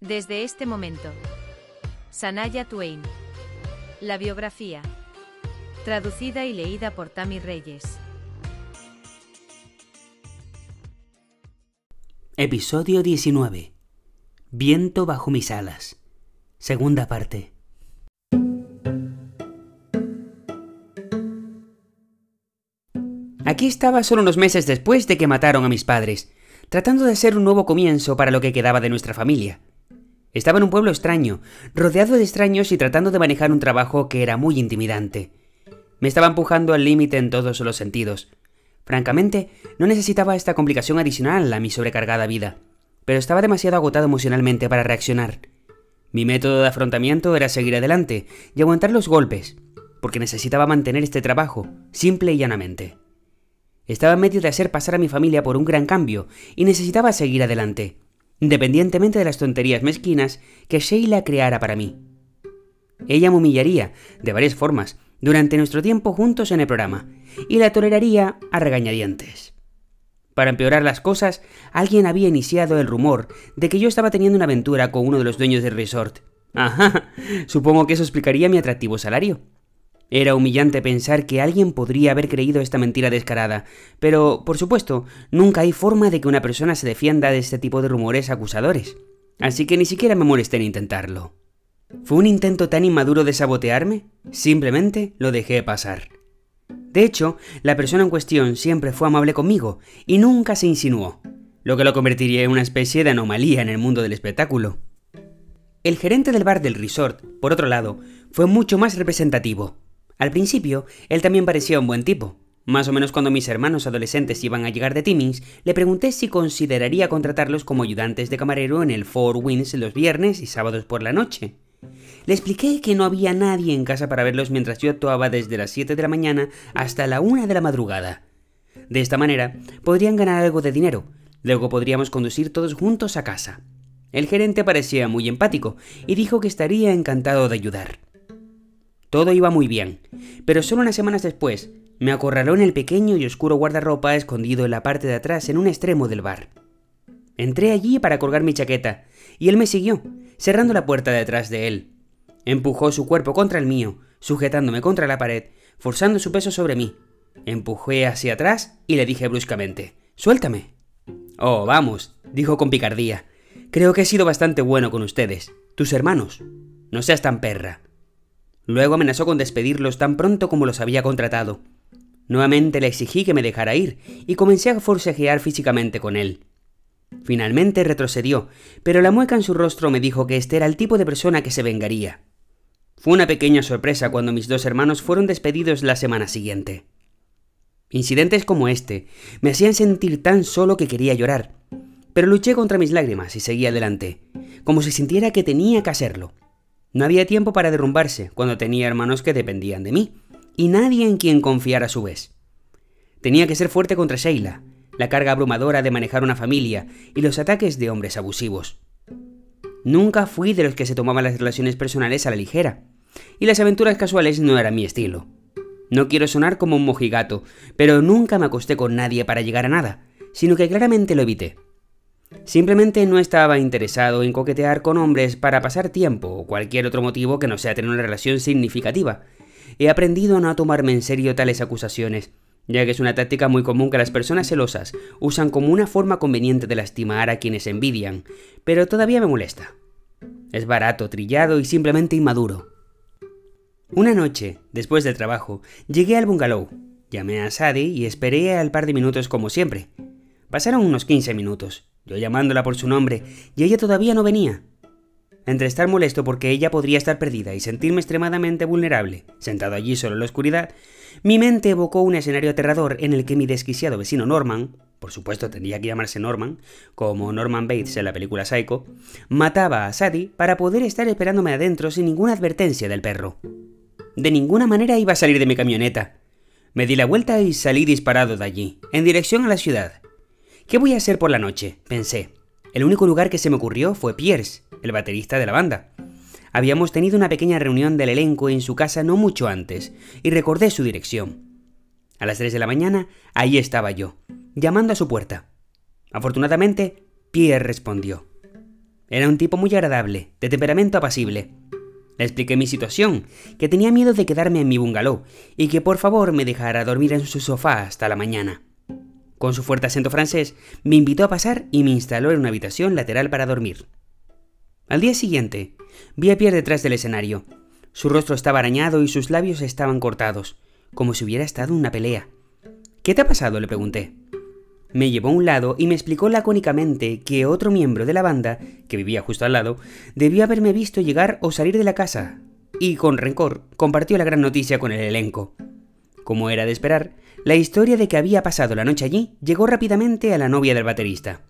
Desde este momento. Sanaya Twain. La biografía. Traducida y leída por Tami Reyes. Episodio 19. Viento bajo mis alas. Segunda parte. Aquí estaba solo unos meses después de que mataron a mis padres, tratando de hacer un nuevo comienzo para lo que quedaba de nuestra familia. Estaba en un pueblo extraño, rodeado de extraños y tratando de manejar un trabajo que era muy intimidante. Me estaba empujando al límite en todos los sentidos. Francamente, no necesitaba esta complicación adicional a mi sobrecargada vida, pero estaba demasiado agotado emocionalmente para reaccionar. Mi método de afrontamiento era seguir adelante y aguantar los golpes, porque necesitaba mantener este trabajo, simple y llanamente. Estaba en medio de hacer pasar a mi familia por un gran cambio y necesitaba seguir adelante independientemente de las tonterías mezquinas que Sheila creara para mí. Ella me humillaría, de varias formas, durante nuestro tiempo juntos en el programa, y la toleraría a regañadientes. Para empeorar las cosas, alguien había iniciado el rumor de que yo estaba teniendo una aventura con uno de los dueños del resort. Ajá, supongo que eso explicaría mi atractivo salario. Era humillante pensar que alguien podría haber creído esta mentira descarada, pero, por supuesto, nunca hay forma de que una persona se defienda de este tipo de rumores acusadores, así que ni siquiera me molesté en intentarlo. ¿Fue un intento tan inmaduro de sabotearme? Simplemente lo dejé pasar. De hecho, la persona en cuestión siempre fue amable conmigo y nunca se insinuó, lo que lo convertiría en una especie de anomalía en el mundo del espectáculo. El gerente del bar del resort, por otro lado, fue mucho más representativo. Al principio, él también parecía un buen tipo. Más o menos cuando mis hermanos adolescentes iban a llegar de Timmins, le pregunté si consideraría contratarlos como ayudantes de camarero en el Four Winds los viernes y sábados por la noche. Le expliqué que no había nadie en casa para verlos mientras yo actuaba desde las 7 de la mañana hasta la 1 de la madrugada. De esta manera, podrían ganar algo de dinero, luego podríamos conducir todos juntos a casa. El gerente parecía muy empático y dijo que estaría encantado de ayudar. Todo iba muy bien, pero solo unas semanas después me acorraló en el pequeño y oscuro guardarropa escondido en la parte de atrás en un extremo del bar. Entré allí para colgar mi chaqueta, y él me siguió, cerrando la puerta detrás de él. Empujó su cuerpo contra el mío, sujetándome contra la pared, forzando su peso sobre mí. Empujé hacia atrás y le dije bruscamente, Suéltame. Oh, vamos, dijo con picardía. Creo que he sido bastante bueno con ustedes, tus hermanos. No seas tan perra. Luego amenazó con despedirlos tan pronto como los había contratado. Nuevamente le exigí que me dejara ir y comencé a forcejear físicamente con él. Finalmente retrocedió, pero la mueca en su rostro me dijo que este era el tipo de persona que se vengaría. Fue una pequeña sorpresa cuando mis dos hermanos fueron despedidos la semana siguiente. Incidentes como este me hacían sentir tan solo que quería llorar, pero luché contra mis lágrimas y seguí adelante, como si sintiera que tenía que hacerlo. No había tiempo para derrumbarse cuando tenía hermanos que dependían de mí, y nadie en quien confiar a su vez. Tenía que ser fuerte contra Sheila, la carga abrumadora de manejar una familia y los ataques de hombres abusivos. Nunca fui de los que se tomaban las relaciones personales a la ligera, y las aventuras casuales no eran mi estilo. No quiero sonar como un mojigato, pero nunca me acosté con nadie para llegar a nada, sino que claramente lo evité. Simplemente no estaba interesado en coquetear con hombres para pasar tiempo o cualquier otro motivo que no sea tener una relación significativa. He aprendido a no tomarme en serio tales acusaciones, ya que es una táctica muy común que las personas celosas usan como una forma conveniente de lastimar a quienes envidian, pero todavía me molesta. Es barato, trillado y simplemente inmaduro. Una noche, después del trabajo, llegué al bungalow, llamé a Sadie y esperé al par de minutos como siempre. Pasaron unos 15 minutos llamándola por su nombre, y ella todavía no venía. Entre estar molesto porque ella podría estar perdida y sentirme extremadamente vulnerable, sentado allí solo en la oscuridad, mi mente evocó un escenario aterrador en el que mi desquiciado vecino Norman, por supuesto tendría que llamarse Norman, como Norman Bates en la película Psycho, mataba a Sadie para poder estar esperándome adentro sin ninguna advertencia del perro. De ninguna manera iba a salir de mi camioneta. Me di la vuelta y salí disparado de allí, en dirección a la ciudad. ¿Qué voy a hacer por la noche? pensé. El único lugar que se me ocurrió fue Pierce, el baterista de la banda. Habíamos tenido una pequeña reunión del elenco en su casa no mucho antes, y recordé su dirección. A las 3 de la mañana, ahí estaba yo, llamando a su puerta. Afortunadamente, Pierre respondió. Era un tipo muy agradable, de temperamento apacible. Le expliqué mi situación, que tenía miedo de quedarme en mi bungalow y que por favor me dejara dormir en su sofá hasta la mañana. Con su fuerte acento francés, me invitó a pasar y me instaló en una habitación lateral para dormir. Al día siguiente, vi a Pierre detrás del escenario. Su rostro estaba arañado y sus labios estaban cortados, como si hubiera estado en una pelea. ¿Qué te ha pasado? le pregunté. Me llevó a un lado y me explicó lacónicamente que otro miembro de la banda, que vivía justo al lado, debió haberme visto llegar o salir de la casa, y con rencor compartió la gran noticia con el elenco. Como era de esperar, la historia de que había pasado la noche allí llegó rápidamente a la novia del baterista,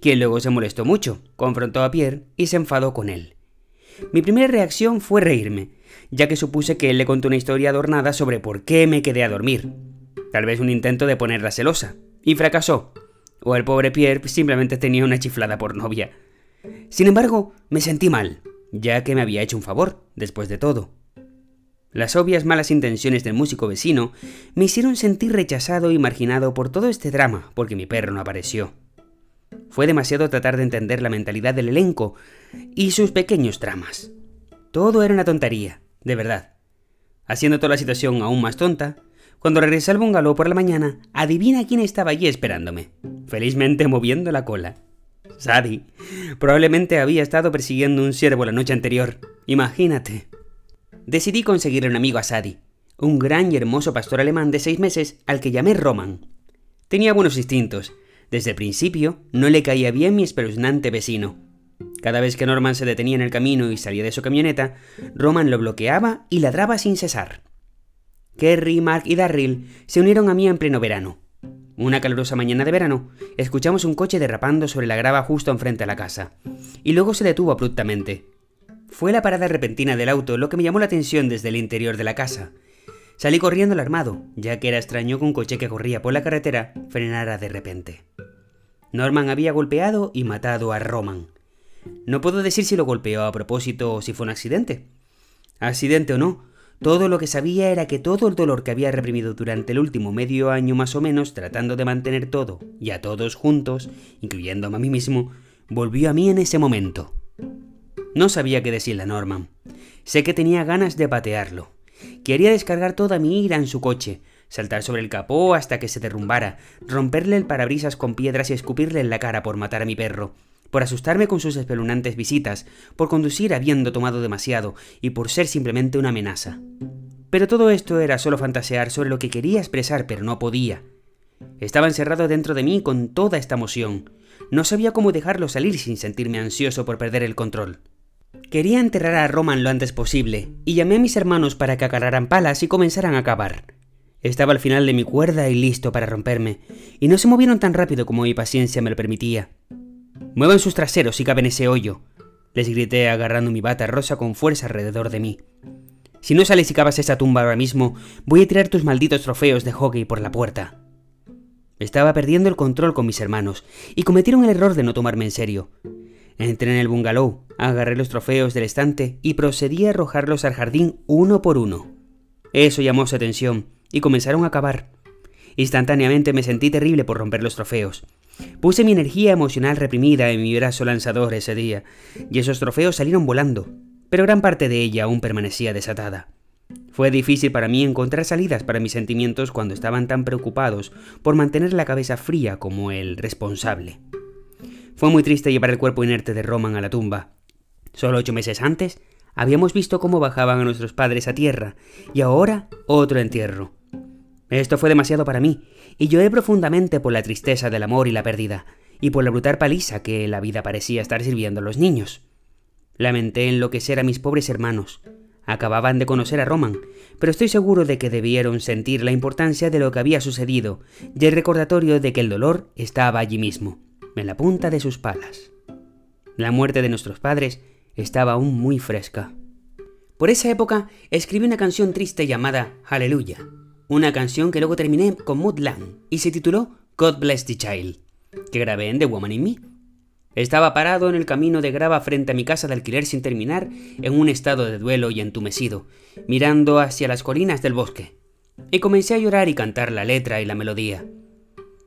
quien luego se molestó mucho, confrontó a Pierre y se enfadó con él. Mi primera reacción fue reírme, ya que supuse que él le contó una historia adornada sobre por qué me quedé a dormir. Tal vez un intento de ponerla celosa, y fracasó. O el pobre Pierre simplemente tenía una chiflada por novia. Sin embargo, me sentí mal, ya que me había hecho un favor, después de todo. Las obvias malas intenciones del músico vecino me hicieron sentir rechazado y marginado por todo este drama porque mi perro no apareció. Fue demasiado tratar de entender la mentalidad del elenco y sus pequeños dramas. Todo era una tontería, de verdad. Haciendo toda la situación aún más tonta, cuando regresé al bungalow por la mañana, adivina quién estaba allí esperándome, felizmente moviendo la cola. Sadie. Probablemente había estado persiguiendo un ciervo la noche anterior. Imagínate. Decidí conseguir un amigo a Sadie, un gran y hermoso pastor alemán de seis meses al que llamé Roman. Tenía buenos instintos. Desde el principio no le caía bien mi espeluznante vecino. Cada vez que Norman se detenía en el camino y salía de su camioneta, Roman lo bloqueaba y ladraba sin cesar. Kerry, Mark y Darryl se unieron a mí en pleno verano. Una calurosa mañana de verano, escuchamos un coche derrapando sobre la grava justo enfrente a la casa, y luego se detuvo abruptamente. Fue la parada repentina del auto lo que me llamó la atención desde el interior de la casa. Salí corriendo alarmado, ya que era extraño que un coche que corría por la carretera frenara de repente. Norman había golpeado y matado a Roman. No puedo decir si lo golpeó a propósito o si fue un accidente. Accidente o no, todo lo que sabía era que todo el dolor que había reprimido durante el último medio año más o menos tratando de mantener todo y a todos juntos, incluyéndome a mí mismo, volvió a mí en ese momento. No sabía qué decirle a Norman. Sé que tenía ganas de patearlo. Quería descargar toda mi ira en su coche, saltar sobre el capó hasta que se derrumbara, romperle el parabrisas con piedras y escupirle en la cara por matar a mi perro, por asustarme con sus espeluznantes visitas, por conducir habiendo tomado demasiado y por ser simplemente una amenaza. Pero todo esto era solo fantasear sobre lo que quería expresar pero no podía. Estaba encerrado dentro de mí con toda esta emoción. No sabía cómo dejarlo salir sin sentirme ansioso por perder el control. Quería enterrar a Roman lo antes posible, y llamé a mis hermanos para que agarraran palas y comenzaran a cavar. Estaba al final de mi cuerda y listo para romperme, y no se movieron tan rápido como mi paciencia me lo permitía. Muevan sus traseros y caben ese hoyo, les grité agarrando mi bata rosa con fuerza alrededor de mí. Si no sales y cavas esa tumba ahora mismo, voy a tirar tus malditos trofeos de hockey por la puerta. Estaba perdiendo el control con mis hermanos y cometieron el error de no tomarme en serio. Entré en el bungalow, agarré los trofeos del estante y procedí a arrojarlos al jardín uno por uno. Eso llamó su atención y comenzaron a cavar. Instantáneamente me sentí terrible por romper los trofeos. Puse mi energía emocional reprimida en mi brazo lanzador ese día, y esos trofeos salieron volando, pero gran parte de ella aún permanecía desatada. Fue difícil para mí encontrar salidas para mis sentimientos cuando estaban tan preocupados por mantener la cabeza fría como el responsable. Fue muy triste llevar el cuerpo inerte de Roman a la tumba. Solo ocho meses antes, habíamos visto cómo bajaban a nuestros padres a tierra, y ahora otro entierro. Esto fue demasiado para mí, y lloré profundamente por la tristeza del amor y la pérdida, y por la brutal paliza que la vida parecía estar sirviendo a los niños. Lamenté enloquecer a mis pobres hermanos. Acababan de conocer a Roman, pero estoy seguro de que debieron sentir la importancia de lo que había sucedido y el recordatorio de que el dolor estaba allí mismo, en la punta de sus palas. La muerte de nuestros padres estaba aún muy fresca. Por esa época escribí una canción triste llamada Hallelujah, una canción que luego terminé con Mood Lang y se tituló God Bless the Child, que grabé en The Woman in Me. Estaba parado en el camino de grava frente a mi casa de alquiler sin terminar, en un estado de duelo y entumecido, mirando hacia las colinas del bosque. Y comencé a llorar y cantar la letra y la melodía.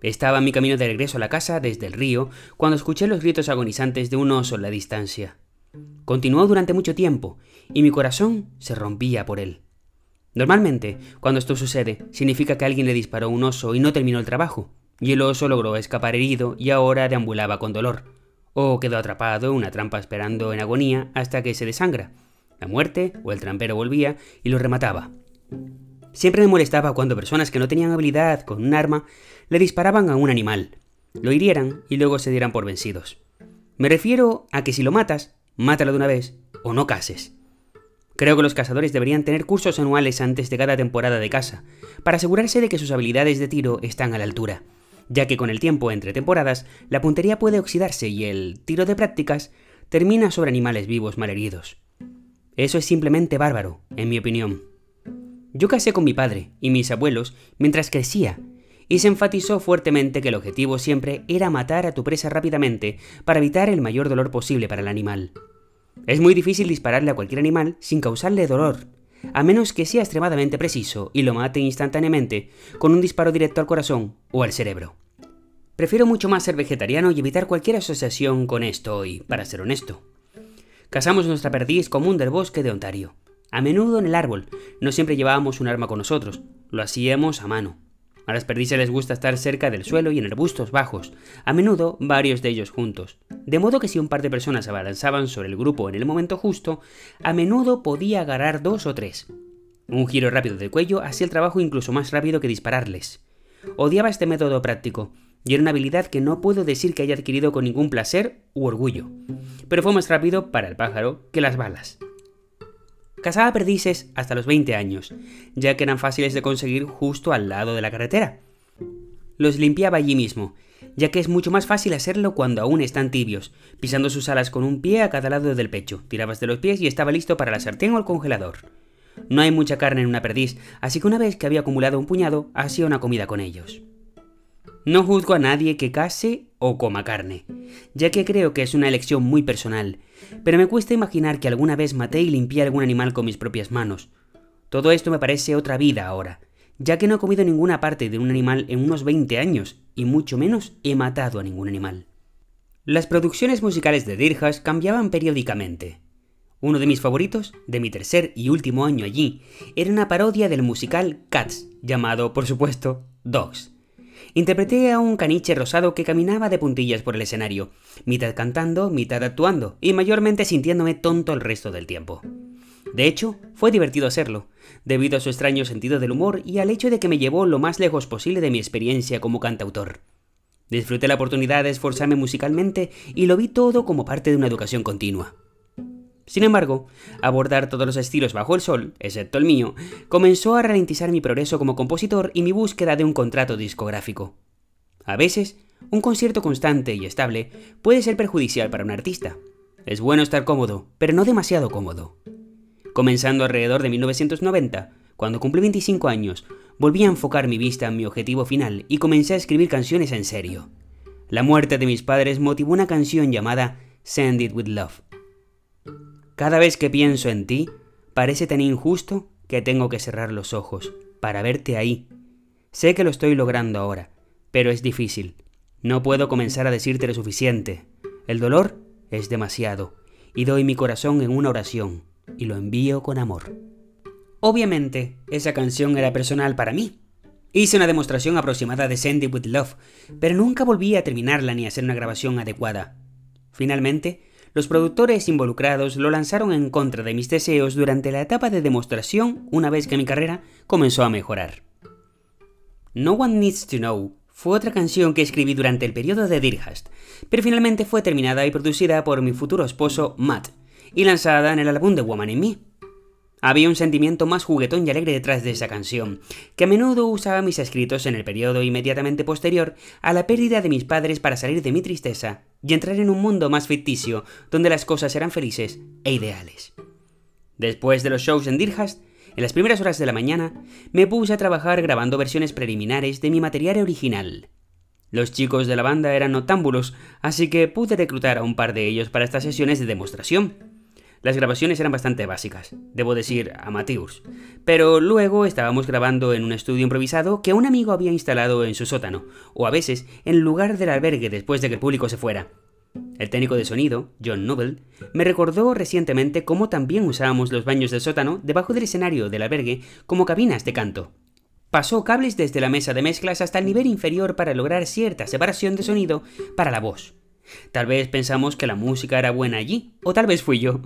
Estaba en mi camino de regreso a la casa desde el río cuando escuché los gritos agonizantes de un oso en la distancia. Continuó durante mucho tiempo y mi corazón se rompía por él. Normalmente, cuando esto sucede, significa que alguien le disparó un oso y no terminó el trabajo, y el oso logró escapar herido y ahora deambulaba con dolor, o quedó atrapado en una trampa esperando en agonía hasta que se desangra. La muerte o el trampero volvía y lo remataba. Siempre me molestaba cuando personas que no tenían habilidad con un arma le disparaban a un animal, lo hirieran y luego se dieran por vencidos. Me refiero a que si lo matas, mátalo de una vez o no cases. Creo que los cazadores deberían tener cursos anuales antes de cada temporada de caza, para asegurarse de que sus habilidades de tiro están a la altura, ya que con el tiempo entre temporadas la puntería puede oxidarse y el tiro de prácticas termina sobre animales vivos malheridos. Eso es simplemente bárbaro, en mi opinión. Yo casé con mi padre y mis abuelos mientras crecía, y se enfatizó fuertemente que el objetivo siempre era matar a tu presa rápidamente para evitar el mayor dolor posible para el animal. Es muy difícil dispararle a cualquier animal sin causarle dolor, a menos que sea extremadamente preciso y lo mate instantáneamente con un disparo directo al corazón o al cerebro. Prefiero mucho más ser vegetariano y evitar cualquier asociación con esto y, para ser honesto, cazamos nuestra perdiz común del bosque de Ontario. A menudo en el árbol, no siempre llevábamos un arma con nosotros, lo hacíamos a mano. A las perdices les gusta estar cerca del suelo y en arbustos bajos, a menudo varios de ellos juntos. De modo que si un par de personas se abalanzaban sobre el grupo en el momento justo, a menudo podía agarrar dos o tres. Un giro rápido del cuello hacía el trabajo incluso más rápido que dispararles. Odiaba este método práctico, y era una habilidad que no puedo decir que haya adquirido con ningún placer u orgullo. Pero fue más rápido para el pájaro que las balas. Cazaba perdices hasta los 20 años, ya que eran fáciles de conseguir justo al lado de la carretera. Los limpiaba allí mismo, ya que es mucho más fácil hacerlo cuando aún están tibios, pisando sus alas con un pie a cada lado del pecho, tirabas de los pies y estaba listo para la sartén o el congelador. No hay mucha carne en una perdiz, así que una vez que había acumulado un puñado, hacía una comida con ellos. No juzgo a nadie que case o coma carne, ya que creo que es una elección muy personal, pero me cuesta imaginar que alguna vez maté y limpié algún animal con mis propias manos. Todo esto me parece otra vida ahora, ya que no he comido ninguna parte de un animal en unos 20 años, y mucho menos he matado a ningún animal. Las producciones musicales de Dirjas cambiaban periódicamente. Uno de mis favoritos, de mi tercer y último año allí, era una parodia del musical Cats, llamado, por supuesto, Dogs interpreté a un caniche rosado que caminaba de puntillas por el escenario, mitad cantando, mitad actuando, y mayormente sintiéndome tonto el resto del tiempo. De hecho, fue divertido hacerlo, debido a su extraño sentido del humor y al hecho de que me llevó lo más lejos posible de mi experiencia como cantautor. Disfruté la oportunidad de esforzarme musicalmente y lo vi todo como parte de una educación continua. Sin embargo, abordar todos los estilos bajo el sol, excepto el mío, comenzó a ralentizar mi progreso como compositor y mi búsqueda de un contrato discográfico. A veces, un concierto constante y estable puede ser perjudicial para un artista. Es bueno estar cómodo, pero no demasiado cómodo. Comenzando alrededor de 1990, cuando cumplí 25 años, volví a enfocar mi vista en mi objetivo final y comencé a escribir canciones en serio. La muerte de mis padres motivó una canción llamada Send It With Love cada vez que pienso en ti, parece tan injusto que tengo que cerrar los ojos para verte ahí. Sé que lo estoy logrando ahora, pero es difícil. No puedo comenzar a decirte lo suficiente. El dolor es demasiado, y doy mi corazón en una oración, y lo envío con amor. Obviamente, esa canción era personal para mí. Hice una demostración aproximada de Sandy with Love, pero nunca volví a terminarla ni a hacer una grabación adecuada. Finalmente, los productores involucrados lo lanzaron en contra de mis deseos durante la etapa de demostración una vez que mi carrera comenzó a mejorar. No One Needs to Know fue otra canción que escribí durante el periodo de Dirhast, pero finalmente fue terminada y producida por mi futuro esposo Matt, y lanzada en el álbum de Woman in Me. Había un sentimiento más juguetón y alegre detrás de esa canción, que a menudo usaba mis escritos en el periodo inmediatamente posterior a la pérdida de mis padres para salir de mi tristeza y entrar en un mundo más ficticio, donde las cosas eran felices e ideales. Después de los shows en Dirhast, en las primeras horas de la mañana, me puse a trabajar grabando versiones preliminares de mi material original. Los chicos de la banda eran notámbulos, así que pude reclutar a un par de ellos para estas sesiones de demostración. Las grabaciones eran bastante básicas, debo decir, amateurs. Pero luego estábamos grabando en un estudio improvisado que un amigo había instalado en su sótano, o a veces en lugar del albergue después de que el público se fuera. El técnico de sonido, John Noble, me recordó recientemente cómo también usábamos los baños del sótano debajo del escenario del albergue como cabinas de canto. Pasó cables desde la mesa de mezclas hasta el nivel inferior para lograr cierta separación de sonido para la voz. Tal vez pensamos que la música era buena allí, o tal vez fui yo.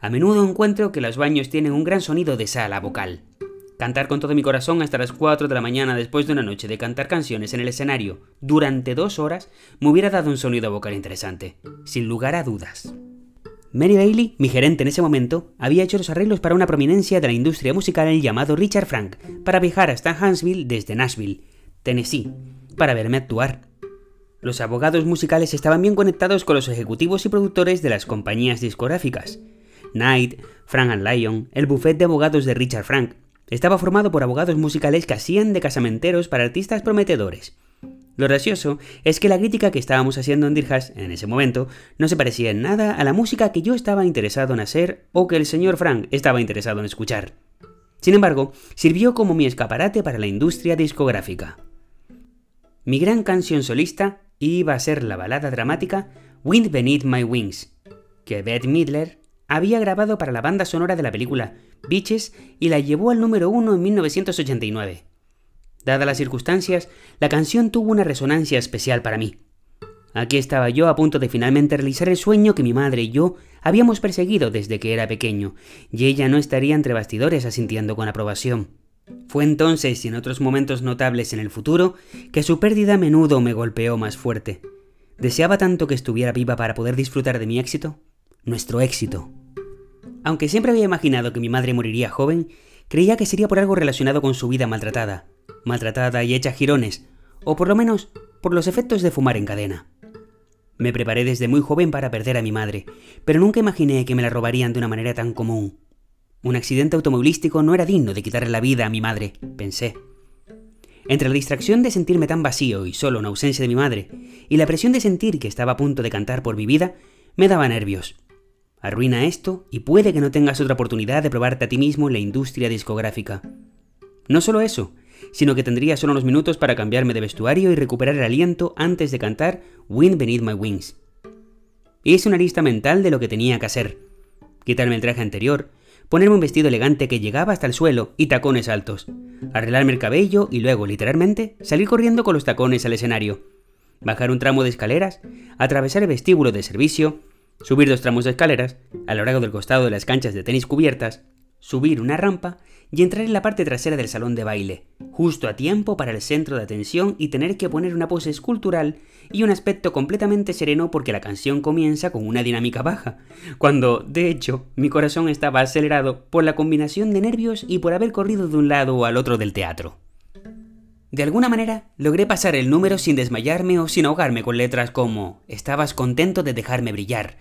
A menudo encuentro que los baños tienen un gran sonido de sala vocal. Cantar con todo mi corazón hasta las 4 de la mañana después de una noche de cantar canciones en el escenario durante dos horas me hubiera dado un sonido vocal interesante, sin lugar a dudas. Mary Bailey, mi gerente en ese momento, había hecho los arreglos para una prominencia de la industria musical llamado Richard Frank para viajar hasta Huntsville desde Nashville, Tennessee, para verme actuar. Los abogados musicales estaban bien conectados con los ejecutivos y productores de las compañías discográficas. Knight, Frank and Lyon, el buffet de abogados de Richard Frank, estaba formado por abogados musicales que hacían de casamenteros para artistas prometedores. Lo gracioso es que la crítica que estábamos haciendo en Dirjas en ese momento no se parecía en nada a la música que yo estaba interesado en hacer o que el señor Frank estaba interesado en escuchar. Sin embargo, sirvió como mi escaparate para la industria discográfica. Mi gran canción solista iba a ser la balada dramática Wind Beneath My Wings, que Bette Midler había grabado para la banda sonora de la película Beaches y la llevó al número uno en 1989. Dadas las circunstancias, la canción tuvo una resonancia especial para mí. Aquí estaba yo a punto de finalmente realizar el sueño que mi madre y yo habíamos perseguido desde que era pequeño, y ella no estaría entre bastidores asintiendo con aprobación. Fue entonces y en otros momentos notables en el futuro que su pérdida a menudo me golpeó más fuerte. Deseaba tanto que estuviera viva para poder disfrutar de mi éxito, nuestro éxito. Aunque siempre había imaginado que mi madre moriría joven, creía que sería por algo relacionado con su vida maltratada, maltratada y hecha jirones, o por lo menos por los efectos de fumar en cadena. Me preparé desde muy joven para perder a mi madre, pero nunca imaginé que me la robarían de una manera tan común. Un accidente automovilístico no era digno de quitarle la vida a mi madre, pensé. Entre la distracción de sentirme tan vacío y solo en ausencia de mi madre, y la presión de sentir que estaba a punto de cantar por mi vida, me daba nervios. Arruina esto y puede que no tengas otra oportunidad de probarte a ti mismo en la industria discográfica. No solo eso, sino que tendría solo unos minutos para cambiarme de vestuario y recuperar el aliento antes de cantar Wind Beneath My Wings. Hice una lista mental de lo que tenía que hacer. Quitarme el traje anterior, ponerme un vestido elegante que llegaba hasta el suelo y tacones altos, arreglarme el cabello y luego, literalmente, salir corriendo con los tacones al escenario, bajar un tramo de escaleras, atravesar el vestíbulo de servicio, subir dos tramos de escaleras, a lo largo del costado de las canchas de tenis cubiertas, subir una rampa y entrar en la parte trasera del salón de baile, justo a tiempo para el centro de atención y tener que poner una pose escultural y un aspecto completamente sereno porque la canción comienza con una dinámica baja, cuando, de hecho, mi corazón estaba acelerado por la combinación de nervios y por haber corrido de un lado al otro del teatro. De alguna manera, logré pasar el número sin desmayarme o sin ahogarme con letras como Estabas contento de dejarme brillar,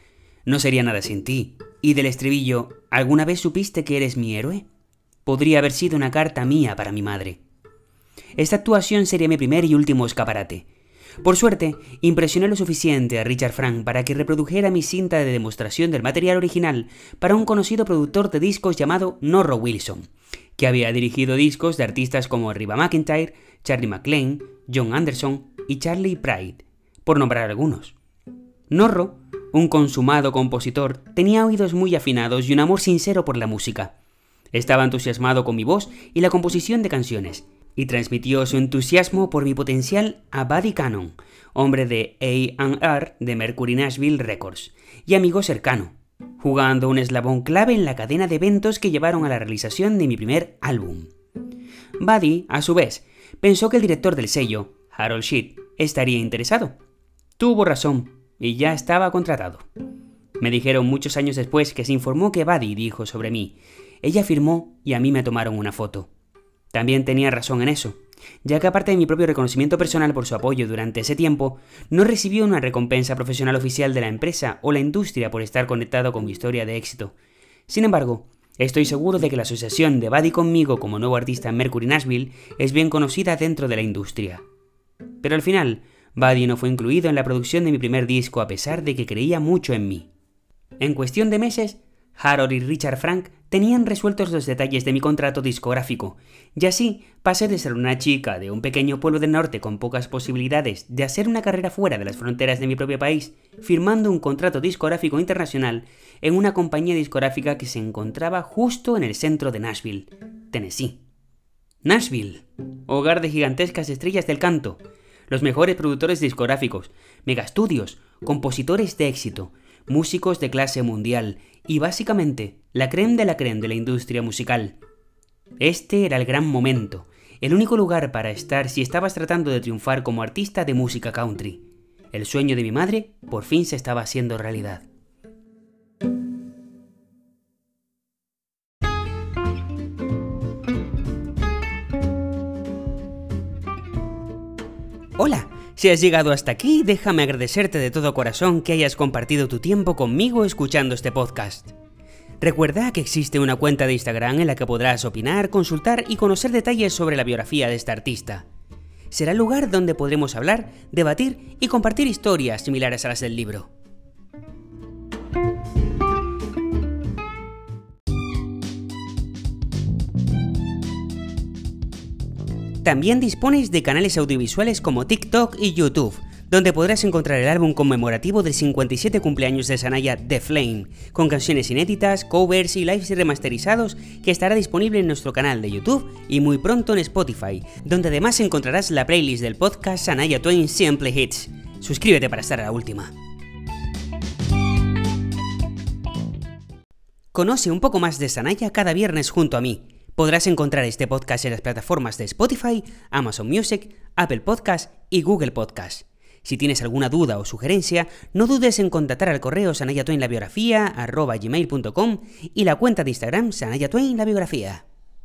no sería nada sin ti, y del estribillo ¿Alguna vez supiste que eres mi héroe? Podría haber sido una carta mía para mi madre. Esta actuación sería mi primer y último escaparate. Por suerte, impresioné lo suficiente a Richard Frank para que reprodujera mi cinta de demostración del material original para un conocido productor de discos llamado Norro Wilson, que había dirigido discos de artistas como Riva McIntyre, Charlie McLean, John Anderson y Charlie Pride, por nombrar algunos. Norro, un consumado compositor, tenía oídos muy afinados y un amor sincero por la música. Estaba entusiasmado con mi voz y la composición de canciones, y transmitió su entusiasmo por mi potencial a Buddy Cannon, hombre de A&R de Mercury Nashville Records, y amigo cercano, jugando un eslabón clave en la cadena de eventos que llevaron a la realización de mi primer álbum. Buddy, a su vez, pensó que el director del sello, Harold Sheet, estaría interesado. Tuvo razón, y ya estaba contratado. Me dijeron muchos años después que se informó que Buddy dijo sobre mí. Ella firmó y a mí me tomaron una foto. También tenía razón en eso, ya que aparte de mi propio reconocimiento personal por su apoyo durante ese tiempo, no recibió una recompensa profesional oficial de la empresa o la industria por estar conectado con mi historia de éxito. Sin embargo, estoy seguro de que la asociación de Buddy conmigo como nuevo artista en Mercury Nashville es bien conocida dentro de la industria. Pero al final, Buddy no fue incluido en la producción de mi primer disco a pesar de que creía mucho en mí. En cuestión de meses, Harold y Richard Frank tenían resueltos los detalles de mi contrato discográfico, y así pasé de ser una chica de un pequeño pueblo del norte con pocas posibilidades de hacer una carrera fuera de las fronteras de mi propio país, firmando un contrato discográfico internacional en una compañía discográfica que se encontraba justo en el centro de Nashville, Tennessee. Nashville, hogar de gigantescas estrellas del canto, los mejores productores discográficos, megastudios, compositores de éxito, músicos de clase mundial y básicamente la creme de la creme de la industria musical. Este era el gran momento, el único lugar para estar si estabas tratando de triunfar como artista de música country. El sueño de mi madre por fin se estaba haciendo realidad. Si has llegado hasta aquí, déjame agradecerte de todo corazón que hayas compartido tu tiempo conmigo escuchando este podcast. Recuerda que existe una cuenta de Instagram en la que podrás opinar, consultar y conocer detalles sobre la biografía de este artista. Será el lugar donde podremos hablar, debatir y compartir historias similares a las del libro. También dispones de canales audiovisuales como TikTok y YouTube, donde podrás encontrar el álbum conmemorativo del 57 cumpleaños de Sanaya The Flame, con canciones inéditas, covers y lives remasterizados que estará disponible en nuestro canal de YouTube y muy pronto en Spotify, donde además encontrarás la playlist del podcast Sanaya Twain Simple Hits. Suscríbete para estar a la última. Conoce un poco más de Sanaya cada viernes junto a mí. Podrás encontrar este podcast en las plataformas de Spotify, Amazon Music, Apple Podcast y Google Podcast. Si tienes alguna duda o sugerencia, no dudes en contactar al correo sanayatwainlabiografía.com y la cuenta de Instagram sanayatwainlabiografía.